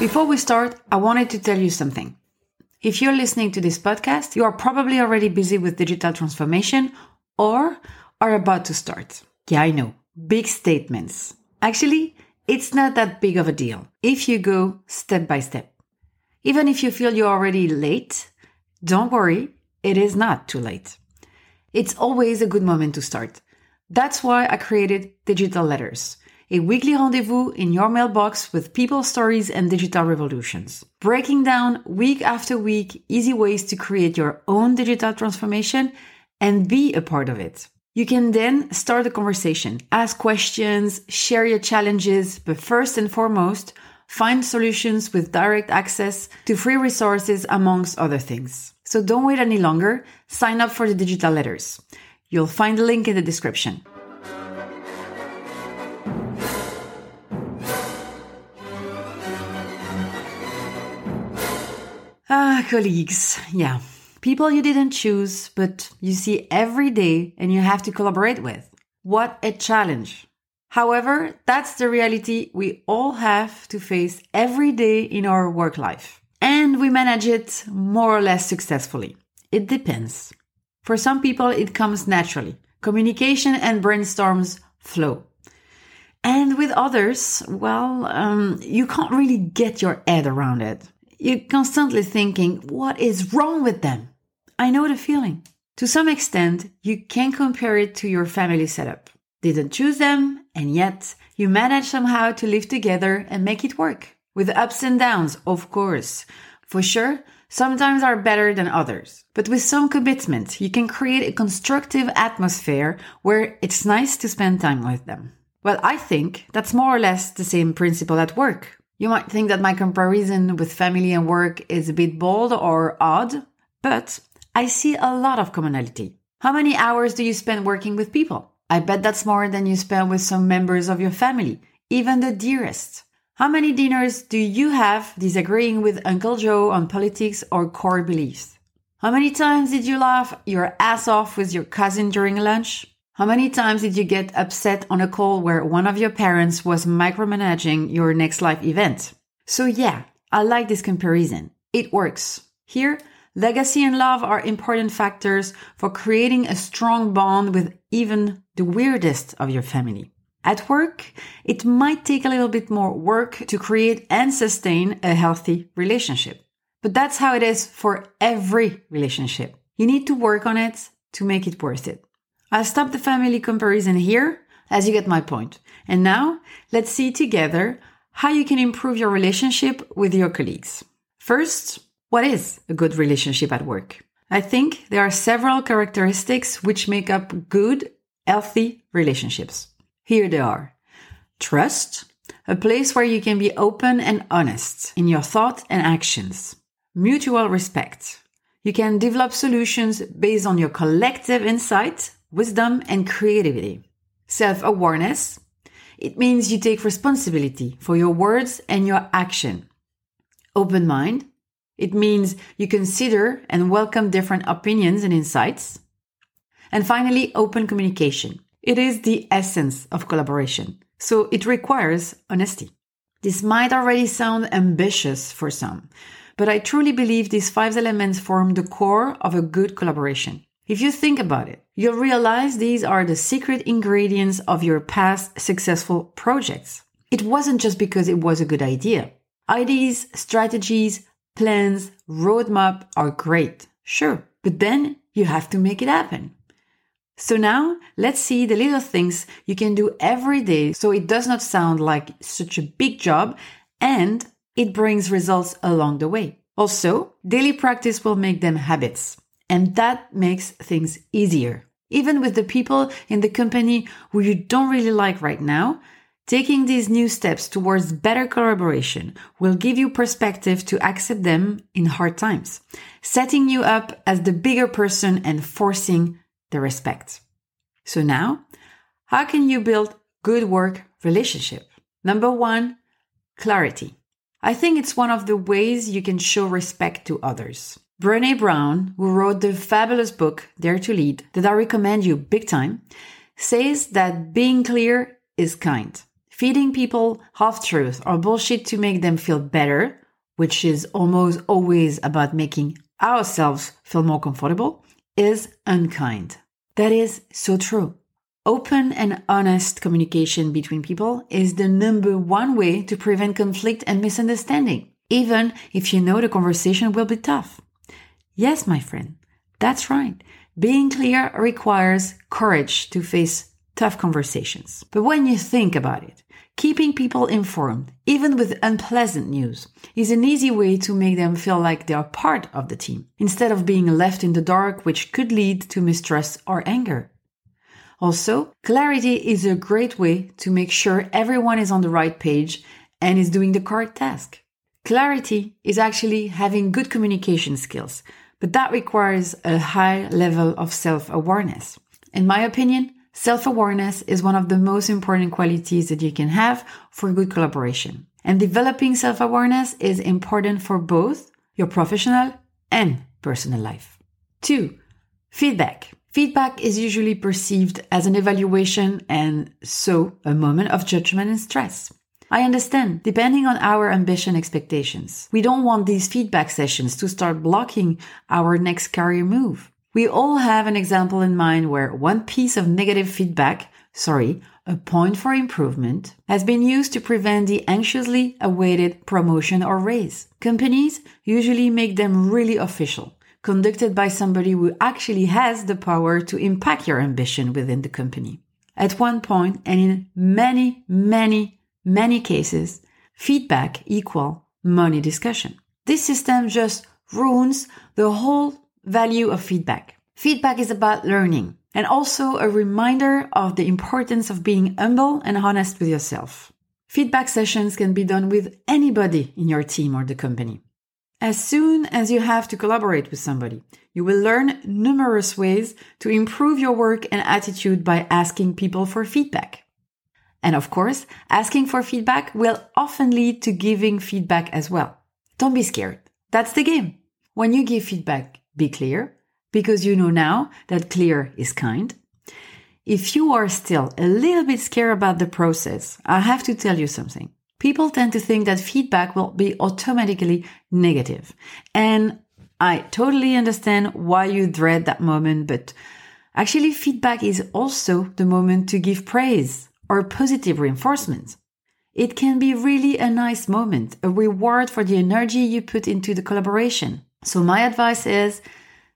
Before we start, I wanted to tell you something. If you're listening to this podcast, you are probably already busy with digital transformation or are about to start. Yeah, I know. Big statements. Actually, it's not that big of a deal if you go step by step. Even if you feel you're already late, don't worry, it is not too late. It's always a good moment to start. That's why I created digital letters a weekly rendezvous in your mailbox with people stories and digital revolutions. Breaking down week after week easy ways to create your own digital transformation and be a part of it. You can then start a conversation, ask questions, share your challenges, but first and foremost, find solutions with direct access to free resources amongst other things. So don't wait any longer. Sign up for the digital letters. You'll find the link in the description. Ah, colleagues. Yeah. People you didn't choose, but you see every day and you have to collaborate with. What a challenge. However, that's the reality we all have to face every day in our work life. And we manage it more or less successfully. It depends. For some people, it comes naturally. Communication and brainstorms flow. And with others, well, um, you can't really get your head around it. You're constantly thinking, what is wrong with them? I know the feeling. To some extent, you can compare it to your family setup. Didn't choose them, and yet you manage somehow to live together and make it work. With ups and downs, of course. For sure, sometimes are better than others. But with some commitment, you can create a constructive atmosphere where it's nice to spend time with them. Well, I think that's more or less the same principle at work. You might think that my comparison with family and work is a bit bold or odd, but I see a lot of commonality. How many hours do you spend working with people? I bet that's more than you spend with some members of your family, even the dearest. How many dinners do you have disagreeing with Uncle Joe on politics or core beliefs? How many times did you laugh your ass off with your cousin during lunch? How many times did you get upset on a call where one of your parents was micromanaging your next life event? So yeah, I like this comparison. It works. Here, legacy and love are important factors for creating a strong bond with even the weirdest of your family. At work, it might take a little bit more work to create and sustain a healthy relationship. But that's how it is for every relationship. You need to work on it to make it worth it. I'll stop the family comparison here as you get my point. And now let's see together how you can improve your relationship with your colleagues. First, what is a good relationship at work? I think there are several characteristics which make up good, healthy relationships. Here they are. Trust, a place where you can be open and honest in your thoughts and actions. Mutual respect. You can develop solutions based on your collective insight, wisdom, and creativity. Self awareness. It means you take responsibility for your words and your action. Open mind. It means you consider and welcome different opinions and insights. And finally, open communication. It is the essence of collaboration, so it requires honesty. This might already sound ambitious for some, but I truly believe these five elements form the core of a good collaboration. If you think about it, you'll realize these are the secret ingredients of your past successful projects. It wasn't just because it was a good idea. Ideas, strategies, plans, roadmap are great, sure, but then you have to make it happen. So now let's see the little things you can do every day so it does not sound like such a big job and it brings results along the way. Also, daily practice will make them habits and that makes things easier. Even with the people in the company who you don't really like right now, taking these new steps towards better collaboration will give you perspective to accept them in hard times, setting you up as the bigger person and forcing the respect. So now, how can you build good work relationship? Number one, clarity. I think it's one of the ways you can show respect to others. Brene Brown, who wrote the fabulous book Dare to Lead, that I recommend you big time, says that being clear is kind. Feeding people half truth or bullshit to make them feel better, which is almost always about making ourselves feel more comfortable, is unkind. That is so true. Open and honest communication between people is the number one way to prevent conflict and misunderstanding, even if you know the conversation will be tough. Yes, my friend, that's right. Being clear requires courage to face tough conversations. But when you think about it, keeping people informed, even with unpleasant news, is an easy way to make them feel like they are part of the team, instead of being left in the dark, which could lead to mistrust or anger. Also, clarity is a great way to make sure everyone is on the right page and is doing the correct task. Clarity is actually having good communication skills, but that requires a high level of self awareness. In my opinion, self awareness is one of the most important qualities that you can have for good collaboration. And developing self awareness is important for both your professional and personal life. Two, feedback. Feedback is usually perceived as an evaluation and so a moment of judgment and stress. I understand, depending on our ambition expectations. We don't want these feedback sessions to start blocking our next career move. We all have an example in mind where one piece of negative feedback, sorry, a point for improvement, has been used to prevent the anxiously awaited promotion or raise. Companies usually make them really official, conducted by somebody who actually has the power to impact your ambition within the company. At one point, and in many, many many cases, feedback equal money discussion. This system just ruins the whole value of feedback. Feedback is about learning and also a reminder of the importance of being humble and honest with yourself. Feedback sessions can be done with anybody in your team or the company. As soon as you have to collaborate with somebody, you will learn numerous ways to improve your work and attitude by asking people for feedback. And of course, asking for feedback will often lead to giving feedback as well. Don't be scared. That's the game. When you give feedback, be clear, because you know now that clear is kind. If you are still a little bit scared about the process, I have to tell you something. People tend to think that feedback will be automatically negative. And I totally understand why you dread that moment, but actually feedback is also the moment to give praise or positive reinforcement. It can be really a nice moment, a reward for the energy you put into the collaboration. So my advice is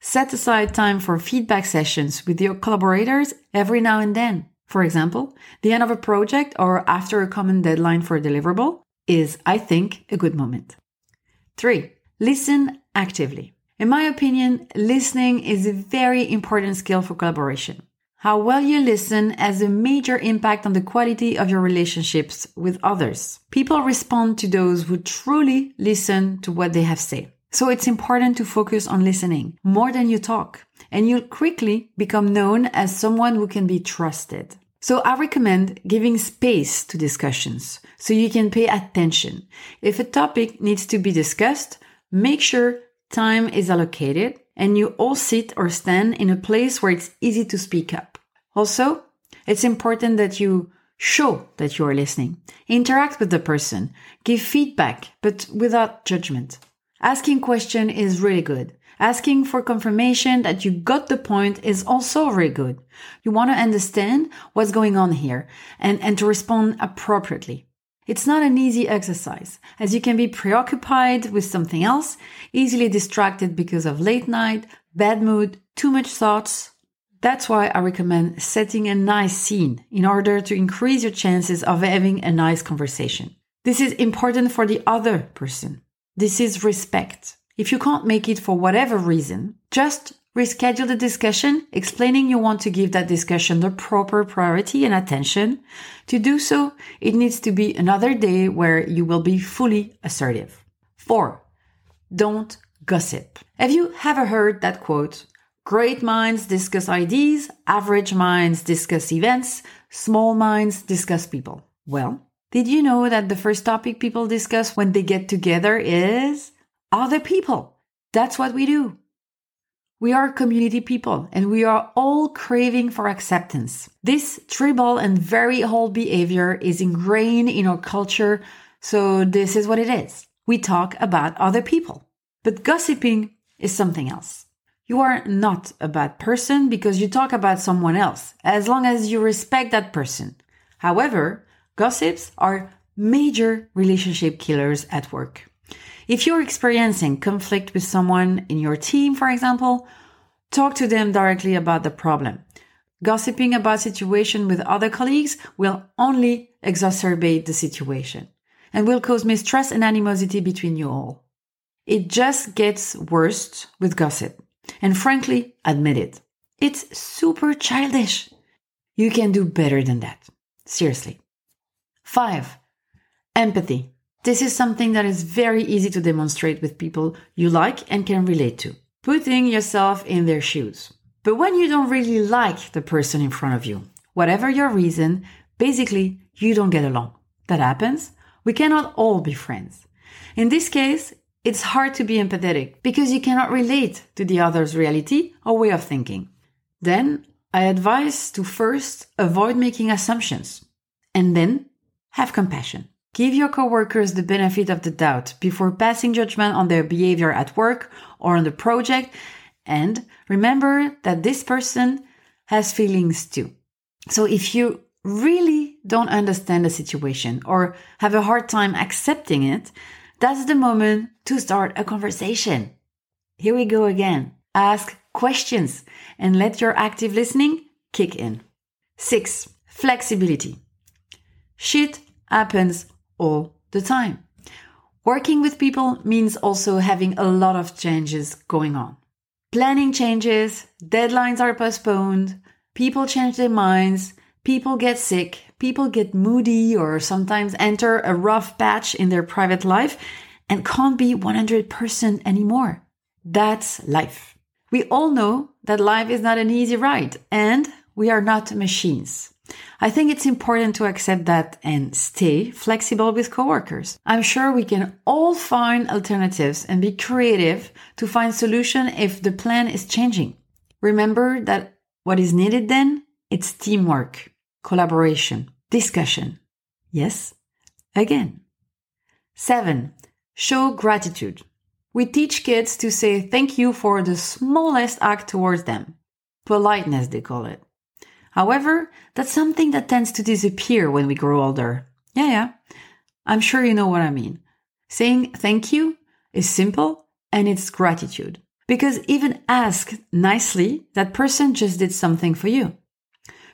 set aside time for feedback sessions with your collaborators every now and then. For example, the end of a project or after a common deadline for a deliverable is, I think, a good moment. Three, listen actively. In my opinion, listening is a very important skill for collaboration. How well you listen has a major impact on the quality of your relationships with others. People respond to those who truly listen to what they have said. So it's important to focus on listening more than you talk, and you'll quickly become known as someone who can be trusted. So I recommend giving space to discussions so you can pay attention. If a topic needs to be discussed, make sure time is allocated and you all sit or stand in a place where it's easy to speak up. Also, it's important that you show that you are listening. Interact with the person. Give feedback, but without judgment. Asking question is really good. Asking for confirmation that you got the point is also very good. You want to understand what's going on here and, and to respond appropriately. It's not an easy exercise, as you can be preoccupied with something else, easily distracted because of late night, bad mood, too much thoughts. That's why I recommend setting a nice scene in order to increase your chances of having a nice conversation. This is important for the other person. This is respect. If you can't make it for whatever reason, just reschedule the discussion, explaining you want to give that discussion the proper priority and attention. To do so, it needs to be another day where you will be fully assertive. Four, don't gossip. Have you ever heard that quote? Great minds discuss ideas, average minds discuss events, small minds discuss people. Well, did you know that the first topic people discuss when they get together is other people? That's what we do. We are community people and we are all craving for acceptance. This tribal and very old behavior is ingrained in our culture, so this is what it is. We talk about other people. But gossiping is something else. You are not a bad person because you talk about someone else, as long as you respect that person. However, gossips are major relationship killers at work. If you're experiencing conflict with someone in your team, for example, talk to them directly about the problem. Gossiping about situation with other colleagues will only exacerbate the situation and will cause mistrust and animosity between you all. It just gets worse with gossip. And frankly, admit it. It's super childish. You can do better than that. Seriously. Five, empathy. This is something that is very easy to demonstrate with people you like and can relate to. Putting yourself in their shoes. But when you don't really like the person in front of you, whatever your reason, basically you don't get along. That happens. We cannot all be friends. In this case, it's hard to be empathetic because you cannot relate to the other's reality or way of thinking. Then I advise to first avoid making assumptions and then have compassion. Give your coworkers the benefit of the doubt before passing judgment on their behavior at work or on the project. And remember that this person has feelings too. So if you really don't understand the situation or have a hard time accepting it, that's the moment to start a conversation. Here we go again. Ask questions and let your active listening kick in. Six, flexibility. Shit happens all the time. Working with people means also having a lot of changes going on. Planning changes, deadlines are postponed, people change their minds, people get sick, people get moody or sometimes enter a rough patch in their private life and can't be 100% anymore. That's life. We all know that life is not an easy ride and we are not machines. I think it's important to accept that and stay flexible with coworkers. I'm sure we can all find alternatives and be creative to find solution if the plan is changing. Remember that what is needed then? It's teamwork, collaboration, discussion. Yes? Again. Seven, show gratitude. We teach kids to say thank you for the smallest act towards them. Politeness, they call it. However, that's something that tends to disappear when we grow older. Yeah, yeah. I'm sure you know what I mean. Saying thank you is simple and it's gratitude. Because even ask nicely, that person just did something for you.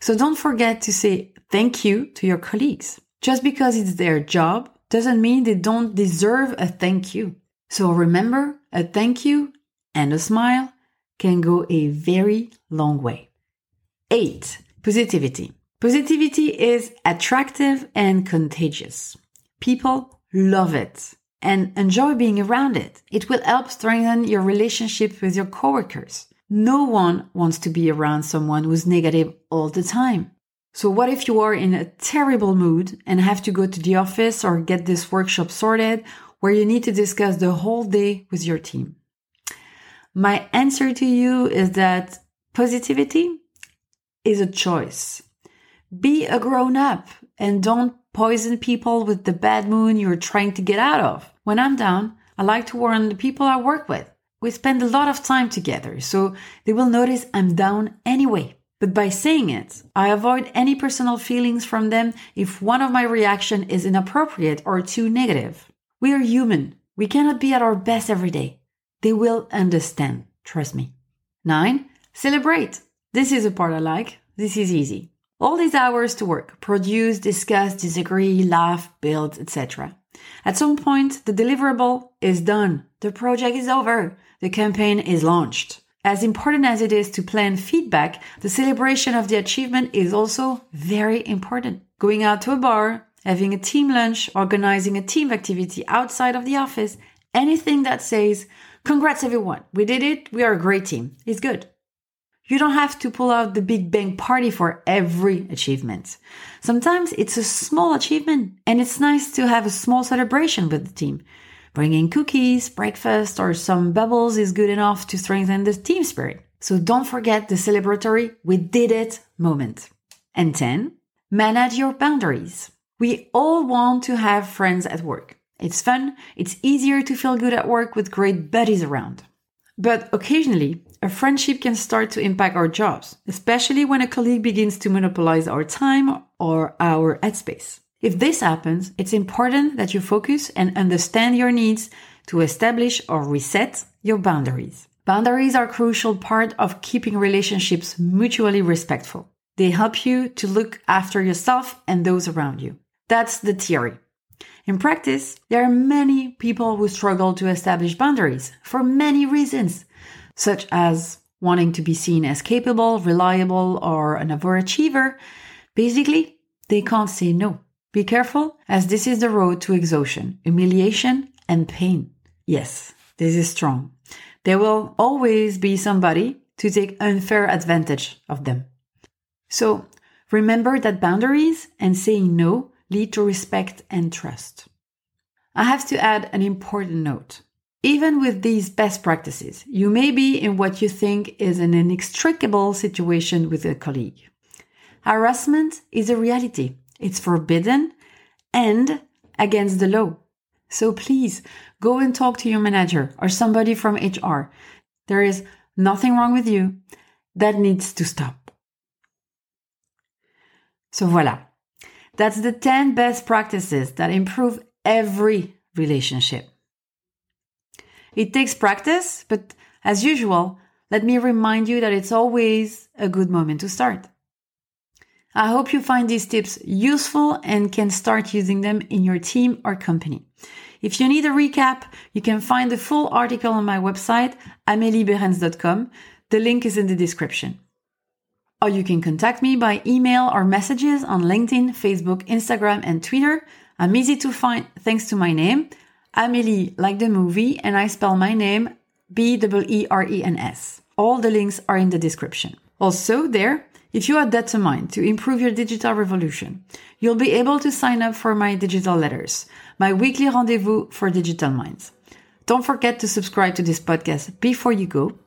So don't forget to say thank you to your colleagues. Just because it's their job doesn't mean they don't deserve a thank you. So remember, a thank you and a smile can go a very long way. Eight, positivity. Positivity is attractive and contagious. People love it and enjoy being around it. It will help strengthen your relationship with your coworkers. No one wants to be around someone who's negative all the time. So what if you are in a terrible mood and have to go to the office or get this workshop sorted where you need to discuss the whole day with your team? My answer to you is that positivity is a choice. Be a grown up and don't poison people with the bad mood you're trying to get out of. When I'm down, I like to warn the people I work with. We spend a lot of time together, so they will notice I'm down anyway. But by saying it, I avoid any personal feelings from them if one of my reaction is inappropriate or too negative. We are human. We cannot be at our best every day. They will understand. Trust me. Nine, celebrate. This is a part I like. This is easy. All these hours to work, produce, discuss, disagree, laugh, build, etc. At some point, the deliverable is done. The project is over. The campaign is launched. As important as it is to plan feedback, the celebration of the achievement is also very important. Going out to a bar, having a team lunch, organizing a team activity outside of the office, anything that says, Congrats everyone, we did it, we are a great team, is good. You don't have to pull out the big bang party for every achievement. Sometimes it's a small achievement and it's nice to have a small celebration with the team. Bringing cookies, breakfast, or some bubbles is good enough to strengthen the team spirit. So don't forget the celebratory we did it moment. And 10, manage your boundaries. We all want to have friends at work. It's fun. It's easier to feel good at work with great buddies around. But occasionally, a friendship can start to impact our jobs, especially when a colleague begins to monopolize our time or our headspace. If this happens, it's important that you focus and understand your needs to establish or reset your boundaries. Boundaries are a crucial part of keeping relationships mutually respectful. They help you to look after yourself and those around you. That's the theory. In practice, there are many people who struggle to establish boundaries for many reasons, such as wanting to be seen as capable, reliable, or an overachiever. Basically, they can't say no. Be careful, as this is the road to exhaustion, humiliation, and pain. Yes, this is strong. There will always be somebody to take unfair advantage of them. So remember that boundaries and saying no lead to respect and trust. I have to add an important note. Even with these best practices, you may be in what you think is an inextricable situation with a colleague. Harassment is a reality. It's forbidden and against the law. So please go and talk to your manager or somebody from HR. There is nothing wrong with you. That needs to stop. So voilà. That's the 10 best practices that improve every relationship. It takes practice, but as usual, let me remind you that it's always a good moment to start. I hope you find these tips useful and can start using them in your team or company. If you need a recap, you can find the full article on my website, ameliebeerens.com. The link is in the description or you can contact me by email or messages on LinkedIn, Facebook, Instagram, and Twitter. I'm easy to find thanks to my name, Amélie, like the movie, and I spell my name B E E R E N S. All the links are in the description. Also, there, if you are determined to improve your digital revolution, you'll be able to sign up for my digital letters, my weekly rendezvous for digital minds. Don't forget to subscribe to this podcast before you go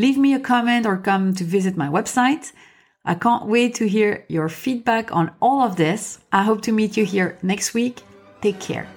Leave me a comment or come to visit my website. I can't wait to hear your feedback on all of this. I hope to meet you here next week. Take care.